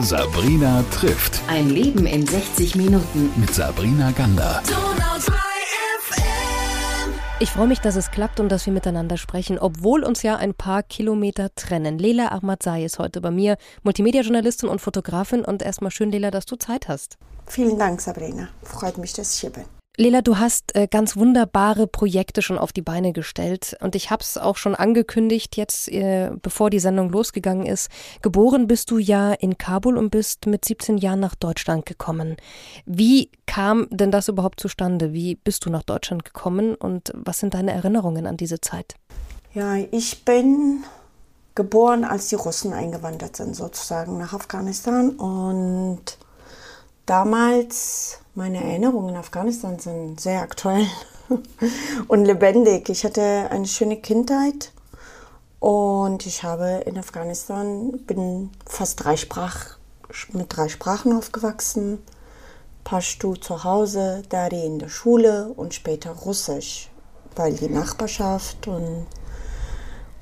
Sabrina trifft. Ein Leben in 60 Minuten. Mit Sabrina Gander. Ich freue mich, dass es klappt und dass wir miteinander sprechen, obwohl uns ja ein paar Kilometer trennen. Lela Ahmadzai ist heute bei mir, Multimedia-Journalistin und Fotografin. Und erstmal schön, Lela, dass du Zeit hast. Vielen Dank, Sabrina. Freut mich, dass ich hier bin. Lela, du hast äh, ganz wunderbare Projekte schon auf die Beine gestellt und ich habe es auch schon angekündigt, jetzt äh, bevor die Sendung losgegangen ist. Geboren bist du ja in Kabul und bist mit 17 Jahren nach Deutschland gekommen. Wie kam denn das überhaupt zustande? Wie bist du nach Deutschland gekommen und was sind deine Erinnerungen an diese Zeit? Ja, ich bin geboren, als die Russen eingewandert sind, sozusagen nach Afghanistan und damals meine Erinnerungen in Afghanistan sind sehr aktuell und lebendig. Ich hatte eine schöne Kindheit und ich habe in Afghanistan, bin fast drei Sprach, mit drei Sprachen aufgewachsen. Pashto zu Hause, Dari in der Schule und später Russisch, weil die Nachbarschaft und,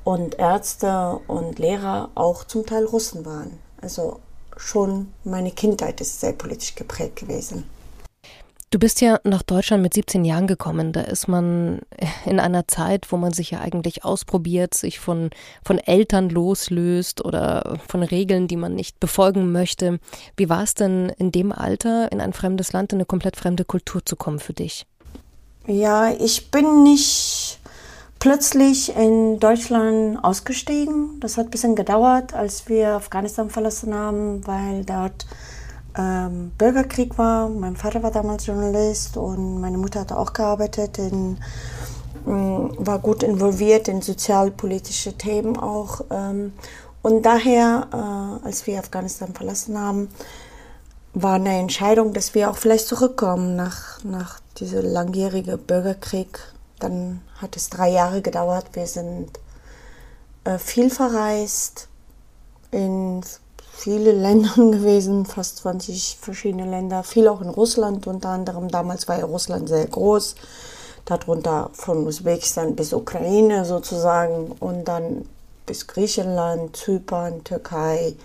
und Ärzte und Lehrer auch zum Teil Russen waren. Also schon meine Kindheit ist sehr politisch geprägt gewesen. Du bist ja nach Deutschland mit 17 Jahren gekommen. Da ist man in einer Zeit, wo man sich ja eigentlich ausprobiert, sich von, von Eltern loslöst oder von Regeln, die man nicht befolgen möchte. Wie war es denn in dem Alter, in ein fremdes Land, in eine komplett fremde Kultur zu kommen für dich? Ja, ich bin nicht plötzlich in Deutschland ausgestiegen. Das hat ein bisschen gedauert, als wir Afghanistan verlassen haben, weil dort ähm, Bürgerkrieg war. Mein Vater war damals Journalist und meine Mutter hat auch gearbeitet, in, ähm, war gut involviert in sozialpolitische Themen auch. Ähm, und daher, äh, als wir Afghanistan verlassen haben, war eine Entscheidung, dass wir auch vielleicht zurückkommen nach, nach diesem langjährigen Bürgerkrieg. Dann hat es drei Jahre gedauert. Wir sind äh, viel verreist in viele Länder gewesen, fast 20 verschiedene Länder, viel auch in Russland unter anderem. Damals war ja Russland sehr groß, darunter von Usbekistan bis Ukraine sozusagen und dann bis Griechenland, Zypern, Türkei.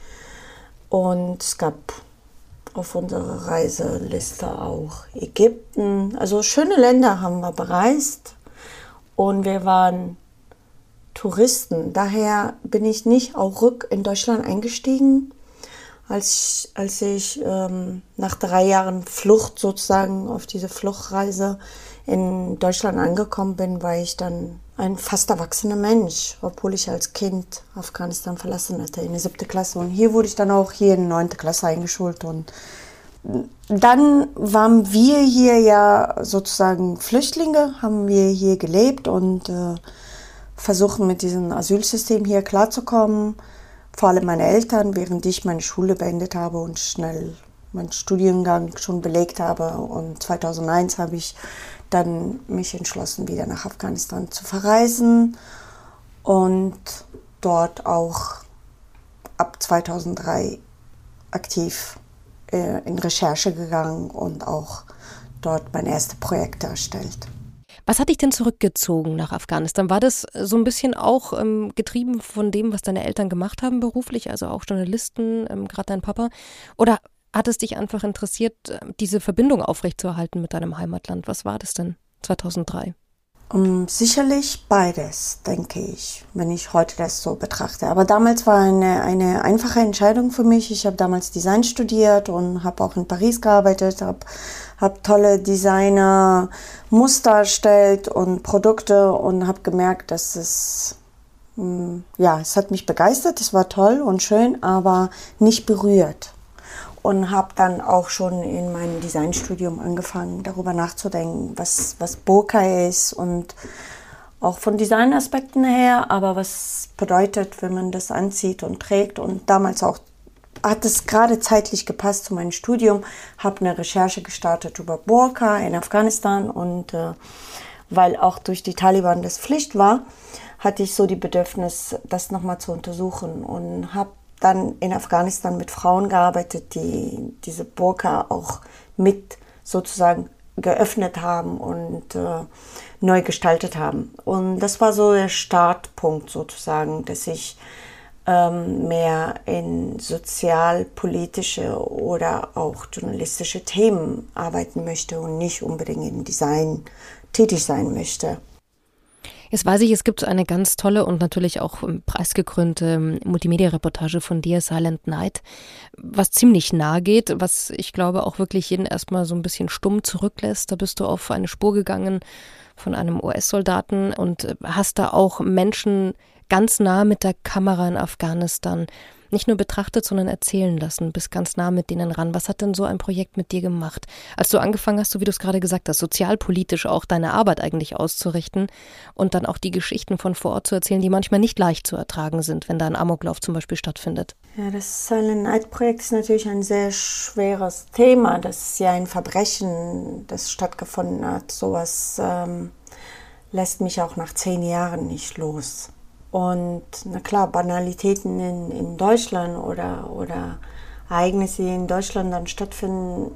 Und es gab auf unserer Reiseliste auch Ägypten. Also schöne Länder haben wir bereist und wir waren Touristen. Daher bin ich nicht auch rück in Deutschland eingestiegen, als, als ich ähm, nach drei Jahren Flucht sozusagen auf diese Fluchtreise in Deutschland angekommen bin, war ich dann ein fast erwachsener Mensch, obwohl ich als Kind Afghanistan verlassen hatte in der siebten Klasse. Und hier wurde ich dann auch hier in neunte Klasse eingeschult. Und dann waren wir hier ja sozusagen Flüchtlinge, haben wir hier gelebt und äh, versuchen mit diesem Asylsystem hier klarzukommen vor allem meine Eltern, während ich meine Schule beendet habe und schnell meinen Studiengang schon belegt habe. Und 2001 habe ich dann mich entschlossen, wieder nach Afghanistan zu verreisen und dort auch ab 2003 aktiv äh, in Recherche gegangen und auch dort mein erstes Projekt erstellt. Was hat dich denn zurückgezogen nach Afghanistan? War das so ein bisschen auch ähm, getrieben von dem, was deine Eltern gemacht haben beruflich, also auch Journalisten, ähm, gerade dein Papa? Oder hat es dich einfach interessiert, ähm, diese Verbindung aufrechtzuerhalten mit deinem Heimatland? Was war das denn 2003? Um, sicherlich beides, denke ich, wenn ich heute das so betrachte. Aber damals war eine, eine einfache Entscheidung für mich. Ich habe damals Design studiert und habe auch in Paris gearbeitet, habe hab tolle Designer Muster erstellt und Produkte und habe gemerkt, dass es hm, ja, es hat mich begeistert, es war toll und schön, aber nicht berührt und habe dann auch schon in meinem Designstudium angefangen, darüber nachzudenken, was, was Burka ist und auch von Designaspekten her, aber was bedeutet, wenn man das anzieht und trägt. Und damals auch hat es gerade zeitlich gepasst zu meinem Studium, habe eine Recherche gestartet über Burka in Afghanistan und äh, weil auch durch die Taliban das Pflicht war, hatte ich so die Bedürfnis, das nochmal zu untersuchen und habe dann in Afghanistan mit Frauen gearbeitet, die diese Burka auch mit sozusagen geöffnet haben und äh, neu gestaltet haben. Und das war so der Startpunkt sozusagen, dass ich äh, ähm, mehr in sozialpolitische oder auch journalistische Themen arbeiten möchte und nicht unbedingt im Design tätig sein möchte. Jetzt weiß ich, es gibt eine ganz tolle und natürlich auch ähm, preisgekrönte ähm, Multimedia-Reportage von dir, Silent Night, was ziemlich nahe geht, was ich glaube auch wirklich jeden erstmal so ein bisschen stumm zurücklässt. Da bist du auf eine Spur gegangen von einem US-Soldaten und äh, hast da auch Menschen ganz nah mit der Kamera in Afghanistan nicht nur betrachtet, sondern erzählen lassen, bis ganz nah mit denen ran. Was hat denn so ein Projekt mit dir gemacht? Als du angefangen hast, so wie du es gerade gesagt hast, sozialpolitisch auch deine Arbeit eigentlich auszurichten und dann auch die Geschichten von vor Ort zu erzählen, die manchmal nicht leicht zu ertragen sind, wenn da ein Amoklauf zum Beispiel stattfindet. Ja, das Silent Night Projekt ist natürlich ein sehr schweres Thema. Das ist ja ein Verbrechen, das stattgefunden hat. Sowas ähm, lässt mich auch nach zehn Jahren nicht los. Und na klar, Banalitäten in, in Deutschland oder, oder Ereignisse, die in Deutschland dann stattfinden,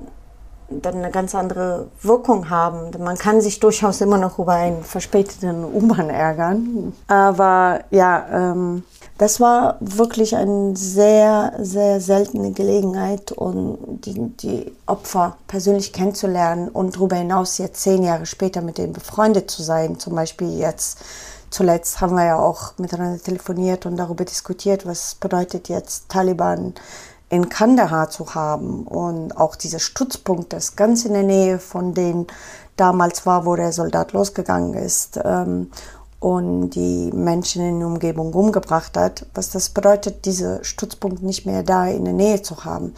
dann eine ganz andere Wirkung haben. Man kann sich durchaus immer noch über einen verspäteten U-Bahn ärgern. Aber ja, ähm, das war wirklich eine sehr, sehr seltene Gelegenheit, um die, die Opfer persönlich kennenzulernen und darüber hinaus jetzt zehn Jahre später mit denen befreundet zu sein. Zum Beispiel jetzt zuletzt haben wir ja auch miteinander telefoniert und darüber diskutiert, was bedeutet jetzt Taliban in Kandahar zu haben und auch dieser Stützpunkt, das ganz in der Nähe von denen damals war, wo der Soldat losgegangen ist ähm, und die Menschen in der Umgebung umgebracht hat, was das bedeutet, dieser Stützpunkt nicht mehr da in der Nähe zu haben.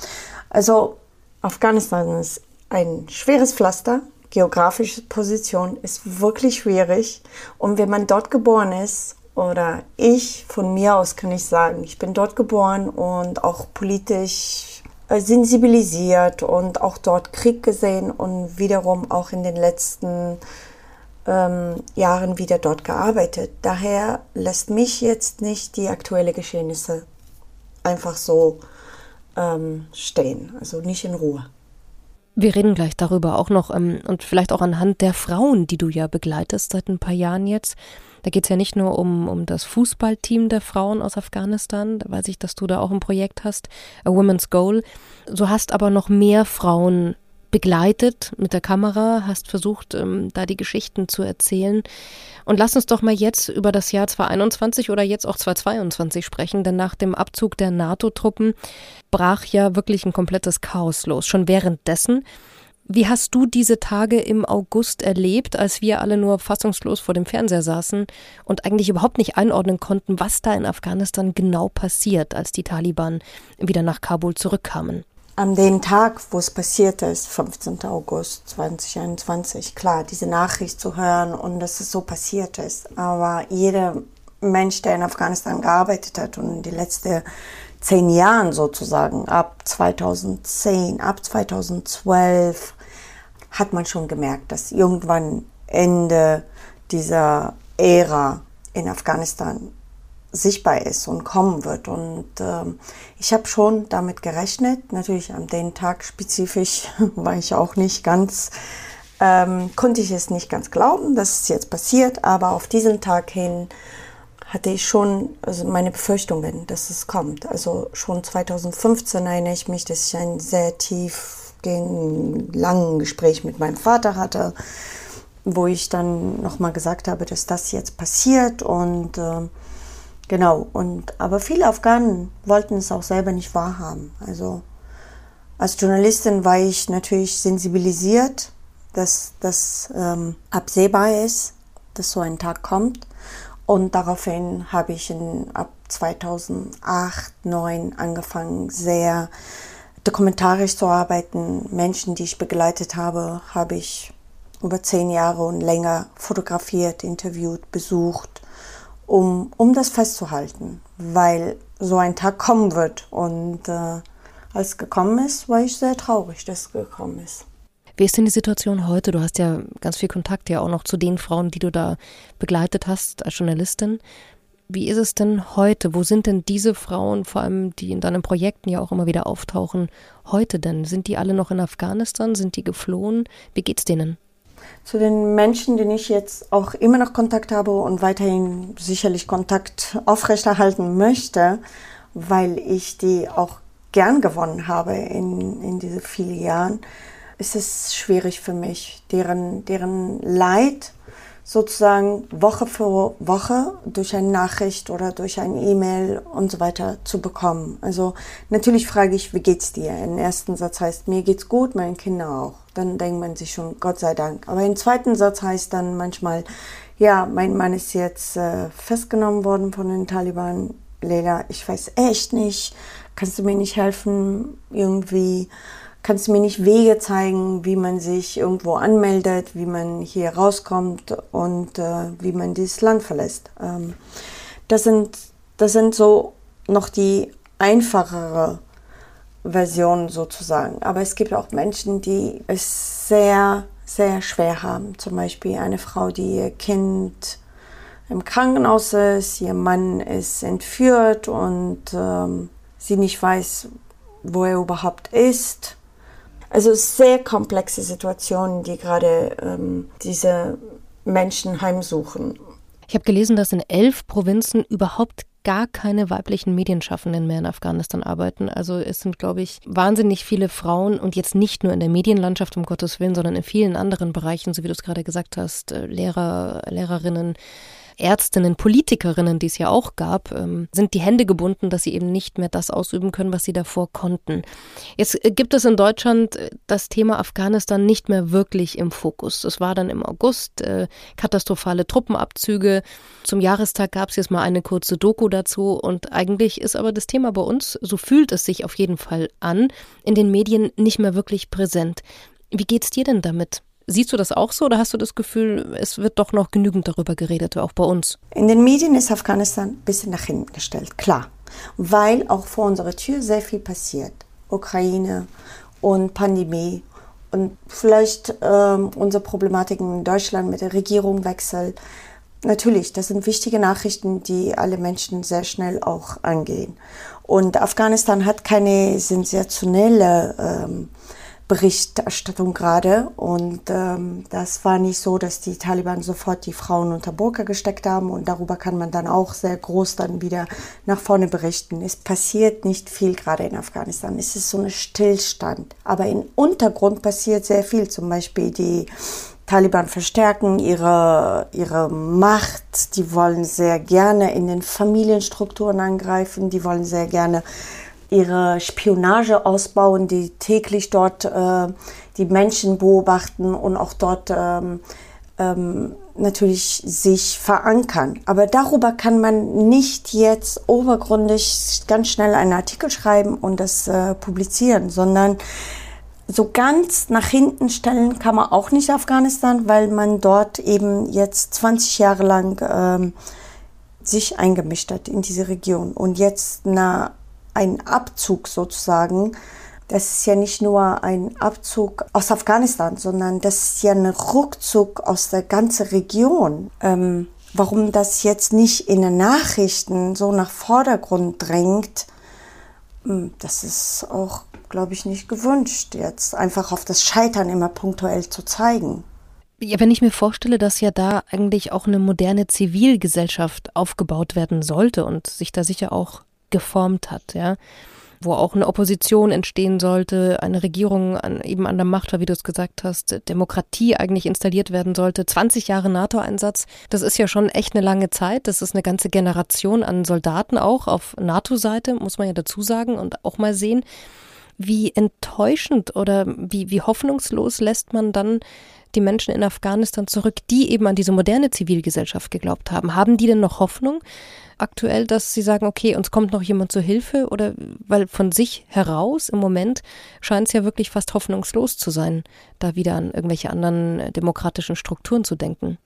Also Afghanistan ist ein schweres Pflaster, geografische Position ist wirklich schwierig. Und wenn man dort geboren ist, oder ich von mir aus kann ich sagen, ich bin dort geboren und auch politisch äh, sensibilisiert und auch dort Krieg gesehen und wiederum auch in den letzten ähm, Jahren wieder dort gearbeitet. Daher lässt mich jetzt nicht die aktuellen Geschehnisse einfach so ähm, stehen, also nicht in Ruhe. Wir reden gleich darüber auch noch ähm, und vielleicht auch anhand der Frauen, die du ja begleitest seit ein paar Jahren jetzt. Da geht es ja nicht nur um, um das Fußballteam der Frauen aus Afghanistan, da weiß ich, dass du da auch ein Projekt hast, A Women's Goal. Du hast aber noch mehr Frauen begleitet mit der Kamera, hast versucht, ähm, da die Geschichten zu erzählen. Und lass uns doch mal jetzt über das Jahr 2021 oder jetzt auch 2022 sprechen, denn nach dem Abzug der NATO-Truppen brach ja wirklich ein komplettes Chaos los. Schon währenddessen. Wie hast du diese Tage im August erlebt, als wir alle nur fassungslos vor dem Fernseher saßen und eigentlich überhaupt nicht einordnen konnten, was da in Afghanistan genau passiert, als die Taliban wieder nach Kabul zurückkamen? An den Tag, wo es passiert ist, 15. August 2021, klar, diese Nachricht zu hören und dass es so passiert ist. Aber jeder Mensch, der in Afghanistan gearbeitet hat und die letzten zehn Jahren sozusagen, ab 2010, ab 2012, hat man schon gemerkt, dass irgendwann Ende dieser Ära in Afghanistan sichtbar ist und kommen wird. Und ähm, ich habe schon damit gerechnet. Natürlich an den Tag spezifisch war ich auch nicht ganz, ähm, konnte ich es nicht ganz glauben, dass es jetzt passiert. Aber auf diesen Tag hin hatte ich schon also meine Befürchtungen, dass es kommt. Also schon 2015 erinnere ich mich, dass ich ein sehr tief langen Gespräch mit meinem Vater hatte, wo ich dann nochmal gesagt habe, dass das jetzt passiert und äh, Genau, und aber viele Afghanen wollten es auch selber nicht wahrhaben. Also als Journalistin war ich natürlich sensibilisiert, dass das ähm, absehbar ist, dass so ein Tag kommt. Und daraufhin habe ich in, ab 2008, 2009 angefangen, sehr dokumentarisch zu arbeiten. Menschen, die ich begleitet habe, habe ich über zehn Jahre und länger fotografiert, interviewt, besucht um, um das festzuhalten, weil so ein Tag kommen wird. Und äh, als es gekommen ist, war ich sehr traurig, dass es gekommen ist. Wie ist denn die Situation heute? Du hast ja ganz viel Kontakt ja auch noch zu den Frauen, die du da begleitet hast als Journalistin. Wie ist es denn heute? Wo sind denn diese Frauen, vor allem die in deinen Projekten ja auch immer wieder auftauchen, heute denn? Sind die alle noch in Afghanistan? Sind die geflohen? Wie geht's denen? Zu den Menschen, denen ich jetzt auch immer noch Kontakt habe und weiterhin sicherlich Kontakt aufrechterhalten möchte, weil ich die auch gern gewonnen habe in, in diese vielen Jahren, ist es schwierig für mich, deren, deren Leid sozusagen Woche für Woche durch eine Nachricht oder durch ein E-Mail und so weiter zu bekommen. Also natürlich frage ich, wie geht's dir? Im ersten Satz heißt, mir geht's gut, meinen Kindern auch. Dann denkt man sich schon, Gott sei Dank. Aber im zweiten Satz heißt dann manchmal, ja, mein Mann ist jetzt äh, festgenommen worden von den Taliban. Leila, ich weiß echt nicht, kannst du mir nicht helfen, irgendwie kannst du mir nicht Wege zeigen, wie man sich irgendwo anmeldet, wie man hier rauskommt und äh, wie man dieses Land verlässt. Ähm, das, sind, das sind so noch die einfachere Versionen sozusagen. Aber es gibt auch Menschen, die es sehr, sehr schwer haben. Zum Beispiel eine Frau, die ihr Kind im Krankenhaus ist, ihr Mann ist entführt und ähm, sie nicht weiß, wo er überhaupt ist. Also sehr komplexe Situationen, die gerade ähm, diese Menschen heimsuchen. Ich habe gelesen, dass in elf Provinzen überhaupt gar keine weiblichen Medienschaffenden mehr in Afghanistan arbeiten. Also es sind, glaube ich, wahnsinnig viele Frauen und jetzt nicht nur in der Medienlandschaft, um Gottes Willen, sondern in vielen anderen Bereichen, so wie du es gerade gesagt hast, äh, Lehrer, Lehrerinnen, Ärztinnen, Politikerinnen, die es ja auch gab, ähm, sind die Hände gebunden, dass sie eben nicht mehr das ausüben können, was sie davor konnten. Jetzt äh, gibt es in Deutschland äh, das Thema Afghanistan nicht mehr wirklich im Fokus. Es war dann im August äh, katastrophale Truppenabzüge. Zum Jahrestag gab es jetzt mal eine kurze Doku dazu und eigentlich ist aber das Thema bei uns, so fühlt es sich auf jeden Fall an, in den Medien nicht mehr wirklich präsent. Wie geht's dir denn damit? Siehst du das auch so oder hast du das Gefühl, es wird doch noch genügend darüber geredet, auch bei uns? In den Medien ist Afghanistan ein bisschen nach hinten gestellt, klar. Weil auch vor unserer Tür sehr viel passiert. Ukraine und Pandemie und vielleicht ähm, unsere Problematiken in Deutschland mit der Regierungswechsel. Natürlich, das sind wichtige Nachrichten, die alle Menschen sehr schnell auch angehen. Und Afghanistan hat keine sensationelle ähm, Berichterstattung gerade. Und ähm, das war nicht so, dass die Taliban sofort die Frauen unter Burka gesteckt haben. Und darüber kann man dann auch sehr groß dann wieder nach vorne berichten. Es passiert nicht viel gerade in Afghanistan. Es ist so ein Stillstand. Aber im Untergrund passiert sehr viel. Zum Beispiel die Taliban verstärken ihre, ihre Macht. Die wollen sehr gerne in den Familienstrukturen angreifen. Die wollen sehr gerne ihre Spionage ausbauen, die täglich dort äh, die Menschen beobachten und auch dort ähm, ähm, natürlich sich verankern. Aber darüber kann man nicht jetzt obergründig ganz schnell einen Artikel schreiben und das äh, publizieren, sondern so ganz nach hinten stellen kann man auch nicht Afghanistan, weil man dort eben jetzt 20 Jahre lang ähm, sich eingemischt hat in diese Region und jetzt na ein Abzug sozusagen. Das ist ja nicht nur ein Abzug aus Afghanistan, sondern das ist ja ein Rückzug aus der ganzen Region. Ähm, warum das jetzt nicht in den Nachrichten so nach Vordergrund drängt, hm, das ist auch, glaube ich, nicht gewünscht, jetzt einfach auf das Scheitern immer punktuell zu zeigen. Ja, wenn ich mir vorstelle, dass ja da eigentlich auch eine moderne Zivilgesellschaft aufgebaut werden sollte und sich da sicher auch geformt hat, ja wo auch eine Opposition entstehen sollte, eine Regierung an, eben an der Macht war, wie du es gesagt hast, Demokratie eigentlich installiert werden sollte. 20 Jahre NATO-Einsatz, das ist ja schon echt eine lange Zeit. Das ist eine ganze Generation an Soldaten auch auf NATO-Seite, muss man ja dazu sagen und auch mal sehen. Wie enttäuschend oder wie, wie hoffnungslos lässt man dann die Menschen in Afghanistan zurück, die eben an diese moderne Zivilgesellschaft geglaubt haben? Haben die denn noch Hoffnung? aktuell, dass Sie sagen, okay, uns kommt noch jemand zur Hilfe? Oder weil von sich heraus im Moment scheint es ja wirklich fast hoffnungslos zu sein, da wieder an irgendwelche anderen äh, demokratischen Strukturen zu denken.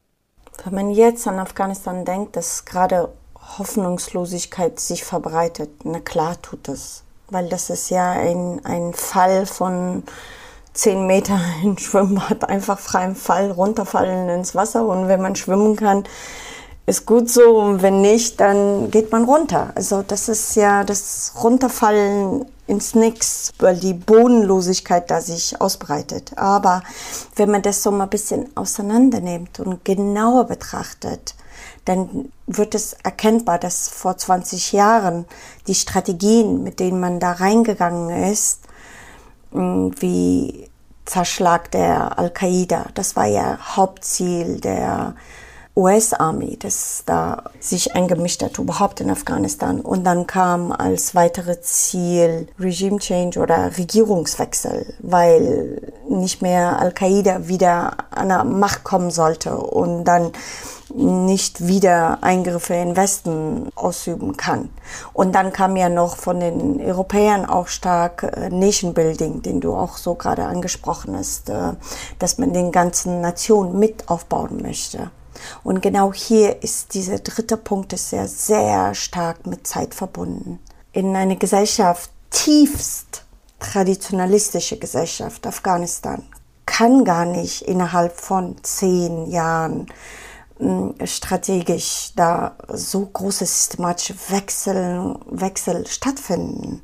Wenn man jetzt an Afghanistan denkt, dass gerade Hoffnungslosigkeit sich verbreitet, na klar tut das. Weil das ist ja ein, ein Fall von zehn Meter in Schwimmbad, einfach freiem Fall, runterfallen ins Wasser. Und wenn man schwimmen kann, ist gut so und wenn nicht, dann geht man runter. Also das ist ja das Runterfallen ins Nix, weil die Bodenlosigkeit da sich ausbreitet. Aber wenn man das so mal ein bisschen auseinander nimmt und genauer betrachtet, dann wird es erkennbar, dass vor 20 Jahren die Strategien, mit denen man da reingegangen ist, wie Zerschlag der Al-Qaida, das war ja Hauptziel der US-Armee, das da sich eingemischt hat, überhaupt in Afghanistan. Und dann kam als weitere Ziel Regime Change oder Regierungswechsel, weil nicht mehr Al-Qaida wieder an der Macht kommen sollte und dann nicht wieder Eingriffe in Westen ausüben kann. Und dann kam ja noch von den Europäern auch stark äh, Nation Building, den du auch so gerade angesprochen hast, äh, dass man den ganzen Nationen mit aufbauen möchte. Und genau hier ist dieser dritte Punkt ist sehr, sehr stark mit Zeit verbunden. In einer Gesellschaft, tiefst traditionalistische Gesellschaft, Afghanistan, kann gar nicht innerhalb von zehn Jahren strategisch da so große systematische Wechsel, Wechsel stattfinden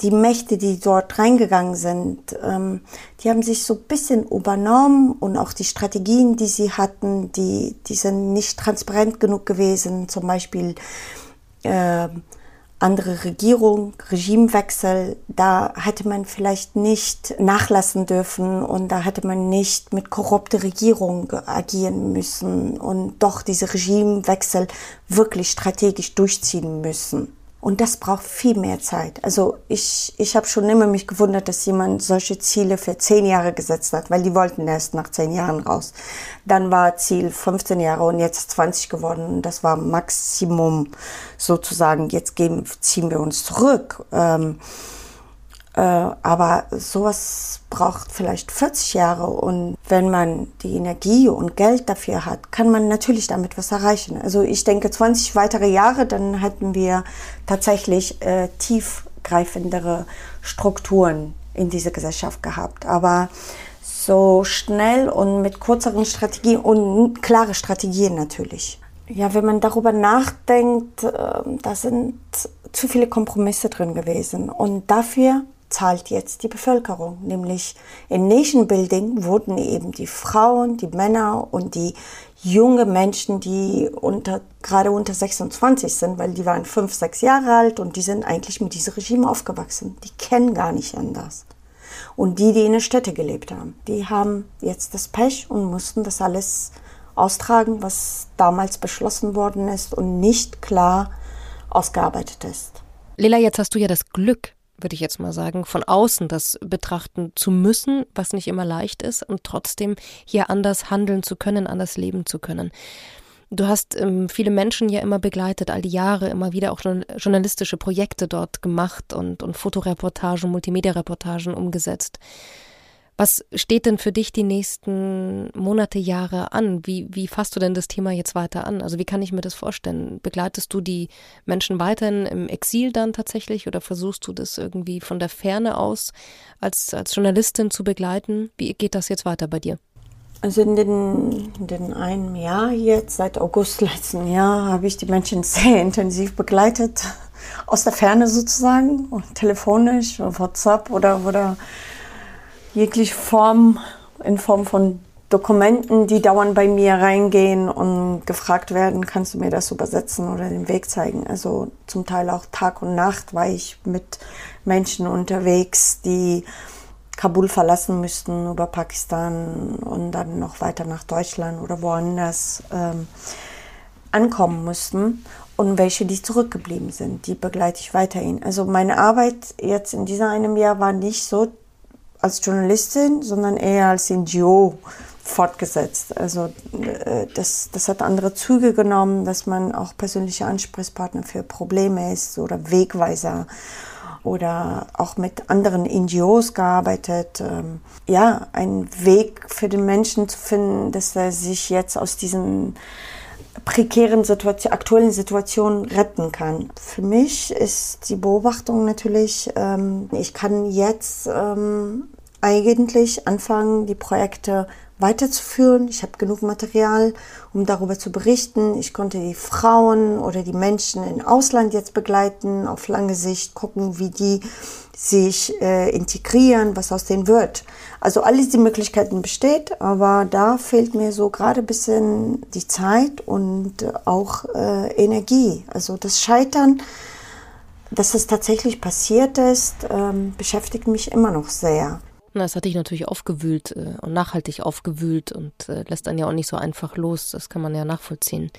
die Mächte, die dort reingegangen sind, ähm, die haben sich so ein bisschen übernommen und auch die Strategien, die sie hatten, die, die sind nicht transparent genug gewesen. Zum Beispiel äh, andere Regierung, Regimewechsel, da hätte man vielleicht nicht nachlassen dürfen und da hätte man nicht mit korrupter Regierung agieren müssen und doch diese Regimewechsel wirklich strategisch durchziehen müssen. Und das braucht viel mehr Zeit. Also ich, ich habe schon immer mich gewundert, dass jemand solche Ziele für zehn Jahre gesetzt hat, weil die wollten erst nach zehn Jahren raus. Dann war Ziel 15 Jahre und jetzt 20 geworden. Das war Maximum sozusagen. Jetzt geben, ziehen wir uns zurück. Ähm, äh, aber sowas braucht vielleicht 40 Jahre und wenn man die Energie und Geld dafür hat, kann man natürlich damit was erreichen. Also ich denke 20 weitere Jahre, dann hätten wir tatsächlich äh, tiefgreifendere Strukturen in dieser Gesellschaft gehabt. Aber so schnell und mit kürzeren Strategien und klare Strategien natürlich. Ja, wenn man darüber nachdenkt, äh, da sind zu viele Kompromisse drin gewesen. Und dafür zahlt jetzt die Bevölkerung. Nämlich in Nation Building wurden eben die Frauen, die Männer und die junge Menschen, die unter, gerade unter 26 sind, weil die waren fünf, sechs Jahre alt und die sind eigentlich mit diesem Regime aufgewachsen. Die kennen gar nicht anders. Und die, die in der Städte gelebt haben, die haben jetzt das Pech und mussten das alles austragen, was damals beschlossen worden ist und nicht klar ausgearbeitet ist. Lila, jetzt hast du ja das Glück, würde ich jetzt mal sagen, von außen das betrachten zu müssen, was nicht immer leicht ist, und trotzdem hier anders handeln zu können, anders leben zu können. Du hast ähm, viele Menschen ja immer begleitet, all die Jahre, immer wieder auch journalistische Projekte dort gemacht und, und Fotoreportagen, Multimedia-Reportagen umgesetzt. Was steht denn für dich die nächsten Monate, Jahre an? Wie, wie fasst du denn das Thema jetzt weiter an? Also wie kann ich mir das vorstellen? Begleitest du die Menschen weiterhin im Exil dann tatsächlich oder versuchst du das irgendwie von der Ferne aus als, als Journalistin zu begleiten? Wie geht das jetzt weiter bei dir? Also in den, in den einem Jahr jetzt, seit August letzten Jahr, habe ich die Menschen sehr intensiv begleitet, aus der Ferne sozusagen, telefonisch, WhatsApp oder, oder jegliche Form, in Form von Dokumenten, die dauernd bei mir reingehen und gefragt werden, kannst du mir das übersetzen oder den Weg zeigen. Also zum Teil auch Tag und Nacht war ich mit Menschen unterwegs, die Kabul verlassen müssten über Pakistan und dann noch weiter nach Deutschland oder woanders ähm, ankommen mussten und welche, die zurückgeblieben sind, die begleite ich weiterhin. Also meine Arbeit jetzt in diesem einem Jahr war nicht so als Journalistin, sondern eher als NGO fortgesetzt. Also äh, das, das hat andere Züge genommen, dass man auch persönliche Ansprechpartner für Probleme ist oder Wegweiser oder auch mit anderen NGOs gearbeitet. Ähm, ja, einen Weg für den Menschen zu finden, dass er sich jetzt aus diesen prekären Situation, aktuellen Situation retten kann. Für mich ist die Beobachtung natürlich, ähm, ich kann jetzt ähm, eigentlich anfangen, die Projekte weiterzuführen. Ich habe genug Material, um darüber zu berichten. Ich konnte die Frauen oder die Menschen im Ausland jetzt begleiten, auf lange Sicht gucken, wie die sich äh, integrieren, was aus denen wird. Also all diese Möglichkeiten besteht, aber da fehlt mir so gerade ein bisschen die Zeit und auch äh, Energie. Also das Scheitern, dass es tatsächlich passiert ist, ähm, beschäftigt mich immer noch sehr. Das hat dich natürlich aufgewühlt äh, und nachhaltig aufgewühlt und äh, lässt einen ja auch nicht so einfach los. Das kann man ja nachvollziehen.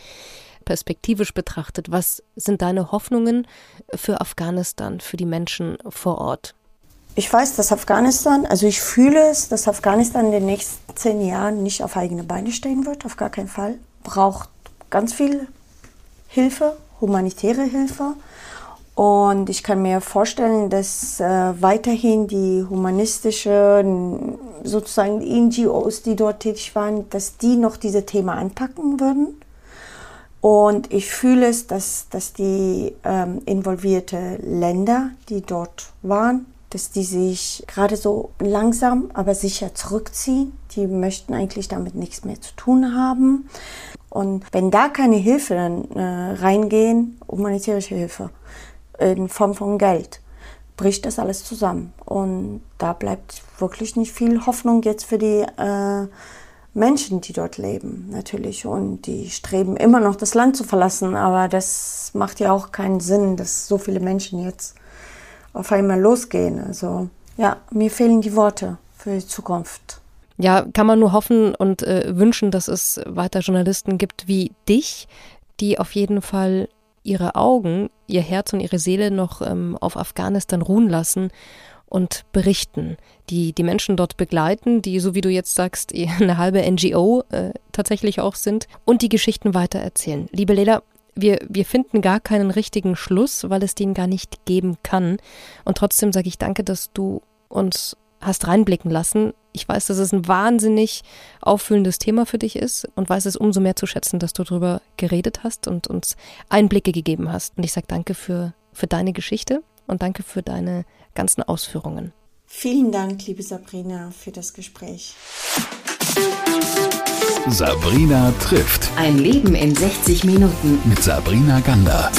Perspektivisch betrachtet, was sind deine Hoffnungen für Afghanistan, für die Menschen vor Ort? Ich weiß, dass Afghanistan, also ich fühle es, dass Afghanistan in den nächsten zehn Jahren nicht auf eigene Beine stehen wird, auf gar keinen Fall. Braucht ganz viel Hilfe, humanitäre Hilfe. Und ich kann mir vorstellen, dass äh, weiterhin die humanistischen, sozusagen NGOs, die dort tätig waren, dass die noch diese Thema anpacken würden. Und ich fühle es, dass, dass die ähm, involvierte Länder, die dort waren, dass die sich gerade so langsam, aber sicher zurückziehen. Die möchten eigentlich damit nichts mehr zu tun haben. Und wenn da keine Hilfe äh, reingehen, humanitäre Hilfe, in Form von Geld, bricht das alles zusammen. Und da bleibt wirklich nicht viel Hoffnung jetzt für die äh, Menschen, die dort leben, natürlich. Und die streben immer noch, das Land zu verlassen. Aber das macht ja auch keinen Sinn, dass so viele Menschen jetzt auf einmal losgehen. Also ja, mir fehlen die Worte für die Zukunft. Ja, kann man nur hoffen und äh, wünschen, dass es weiter Journalisten gibt wie dich, die auf jeden Fall ihre Augen, ihr Herz und ihre Seele noch ähm, auf Afghanistan ruhen lassen und berichten, die die Menschen dort begleiten, die, so wie du jetzt sagst, eine halbe NGO äh, tatsächlich auch sind und die Geschichten weitererzählen. Liebe Lela, wir, wir finden gar keinen richtigen Schluss, weil es den gar nicht geben kann. Und trotzdem sage ich danke, dass du uns hast reinblicken lassen. Ich weiß, dass es ein wahnsinnig auffüllendes Thema für dich ist und weiß es umso mehr zu schätzen, dass du darüber geredet hast und uns Einblicke gegeben hast. Und ich sage danke für, für deine Geschichte und danke für deine ganzen Ausführungen. Vielen Dank, liebe Sabrina, für das Gespräch. Sabrina trifft. Ein Leben in 60 Minuten. Mit Sabrina Gander.